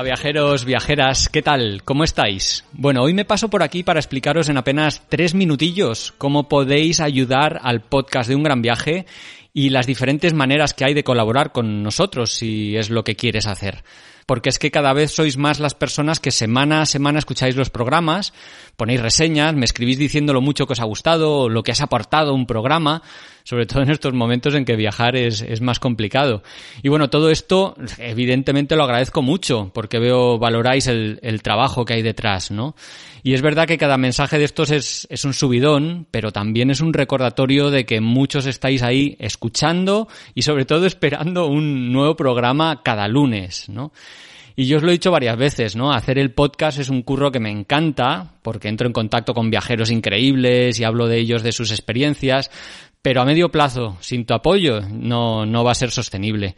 Hola viajeros, viajeras, ¿qué tal? ¿Cómo estáis? Bueno, hoy me paso por aquí para explicaros en apenas tres minutillos cómo podéis ayudar al podcast de un gran viaje y las diferentes maneras que hay de colaborar con nosotros si es lo que quieres hacer porque es que cada vez sois más las personas que semana a semana escucháis los programas, ponéis reseñas, me escribís diciendo lo mucho que os ha gustado, lo que has aportado un programa, sobre todo en estos momentos en que viajar es, es más complicado. Y bueno, todo esto evidentemente lo agradezco mucho, porque veo, valoráis el, el trabajo que hay detrás, ¿no? Y es verdad que cada mensaje de estos es, es un subidón, pero también es un recordatorio de que muchos estáis ahí escuchando y sobre todo esperando un nuevo programa cada lunes, ¿no? Y yo os lo he dicho varias veces, ¿no? Hacer el podcast es un curro que me encanta, porque entro en contacto con viajeros increíbles y hablo de ellos, de sus experiencias, pero a medio plazo, sin tu apoyo, no, no va a ser sostenible.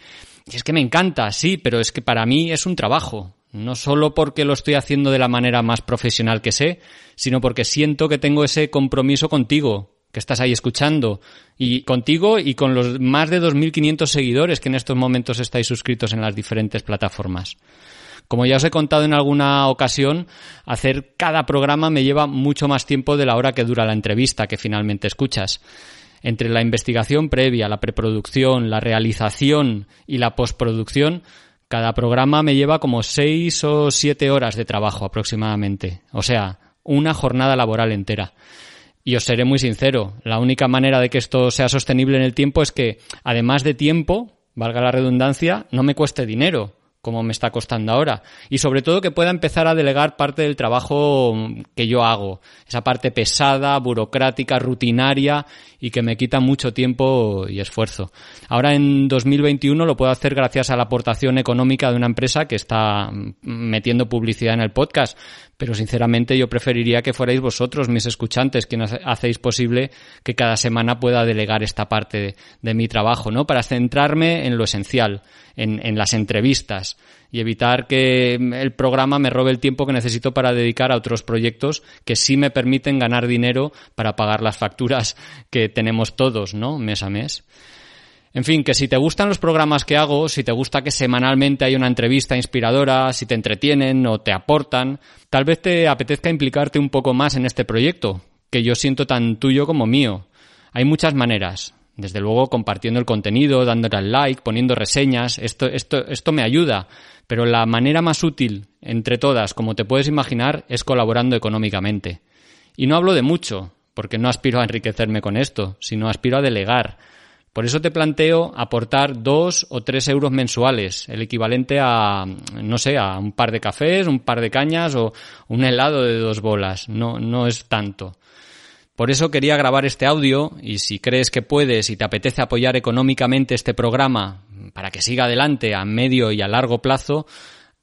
Y es que me encanta, sí, pero es que para mí es un trabajo. No solo porque lo estoy haciendo de la manera más profesional que sé, sino porque siento que tengo ese compromiso contigo, que estás ahí escuchando, y contigo y con los más de 2.500 seguidores que en estos momentos estáis suscritos en las diferentes plataformas. Como ya os he contado en alguna ocasión, hacer cada programa me lleva mucho más tiempo de la hora que dura la entrevista que finalmente escuchas. Entre la investigación previa, la preproducción, la realización y la postproducción, cada programa me lleva como seis o siete horas de trabajo aproximadamente. O sea, una jornada laboral entera. Y os seré muy sincero, la única manera de que esto sea sostenible en el tiempo es que, además de tiempo, valga la redundancia, no me cueste dinero como me está costando ahora. Y sobre todo que pueda empezar a delegar parte del trabajo que yo hago. Esa parte pesada, burocrática, rutinaria y que me quita mucho tiempo y esfuerzo. Ahora en 2021 lo puedo hacer gracias a la aportación económica de una empresa que está metiendo publicidad en el podcast. Pero sinceramente yo preferiría que fuerais vosotros, mis escuchantes, quienes hacéis posible que cada semana pueda delegar esta parte de, mi trabajo, ¿no? Para centrarme en lo esencial en, las entrevistas y evitar que el programa me robe el tiempo que necesito para dedicar a otros proyectos que sí me permiten ganar dinero para pagar las facturas que tenemos todos, ¿no? Mes a mes. En fin, que si te gustan los programas que hago, si te gusta que semanalmente hay una entrevista inspiradora, si te entretienen o te aportan, tal vez te apetezca implicarte un poco más en este proyecto, que yo siento tan tuyo como mío. Hay muchas maneras. Desde luego compartiendo el contenido, dándole al like, poniendo reseñas, esto, esto, esto me ayuda. Pero la manera más útil entre todas, como te puedes imaginar, es colaborando económicamente. Y no hablo de mucho, porque no aspiro a enriquecerme con esto, sino aspiro a delegar. Por eso te planteo aportar dos o tres euros mensuales, el equivalente a, no sé, a un par de cafés, un par de cañas o un helado de dos bolas. No, no es tanto. Por eso quería grabar este audio y si crees que puedes y te apetece apoyar económicamente este programa para que siga adelante a medio y a largo plazo,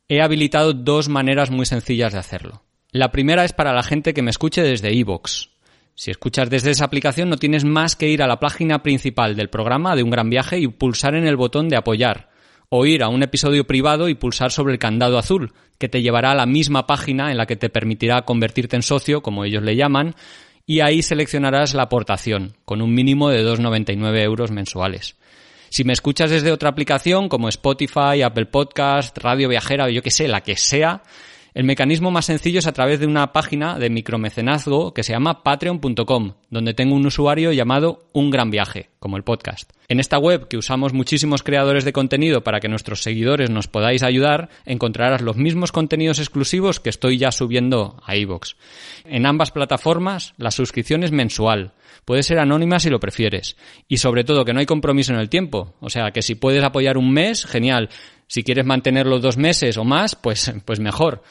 he habilitado dos maneras muy sencillas de hacerlo. La primera es para la gente que me escuche desde iVoox. Si escuchas desde esa aplicación no tienes más que ir a la página principal del programa de un gran viaje y pulsar en el botón de apoyar o ir a un episodio privado y pulsar sobre el candado azul, que te llevará a la misma página en la que te permitirá convertirte en socio, como ellos le llaman, y ahí seleccionarás la aportación, con un mínimo de 2,99 euros mensuales. Si me escuchas desde otra aplicación como Spotify, Apple Podcast, Radio Viajera o yo que sé, la que sea, el mecanismo más sencillo es a través de una página de micromecenazgo que se llama patreon.com, donde tengo un usuario llamado Un Gran Viaje, como el podcast. En esta web, que usamos muchísimos creadores de contenido para que nuestros seguidores nos podáis ayudar, encontrarás los mismos contenidos exclusivos que estoy ya subiendo a iVoox. En ambas plataformas, la suscripción es mensual. Puede ser anónima si lo prefieres. Y sobre todo que no hay compromiso en el tiempo. O sea, que si puedes apoyar un mes, genial. Si quieres mantenerlo dos meses o más, pues, pues mejor.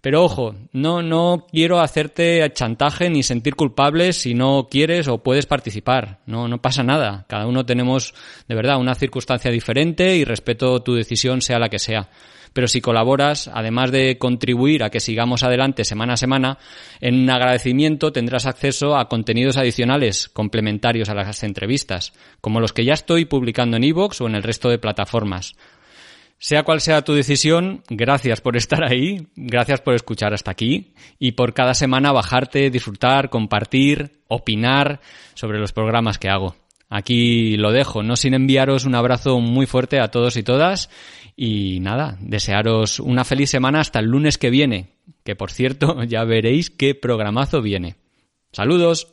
Pero ojo, no, no quiero hacerte chantaje ni sentir culpable si no quieres o puedes participar. No, no pasa nada. Cada uno tenemos, de verdad, una circunstancia diferente y respeto tu decisión sea la que sea. Pero si colaboras, además de contribuir a que sigamos adelante semana a semana, en un agradecimiento tendrás acceso a contenidos adicionales complementarios a las entrevistas, como los que ya estoy publicando en iVoox o en el resto de plataformas. Sea cual sea tu decisión, gracias por estar ahí, gracias por escuchar hasta aquí y por cada semana bajarte, disfrutar, compartir, opinar sobre los programas que hago. Aquí lo dejo, no sin enviaros un abrazo muy fuerte a todos y todas y nada, desearos una feliz semana hasta el lunes que viene, que por cierto ya veréis qué programazo viene. Saludos.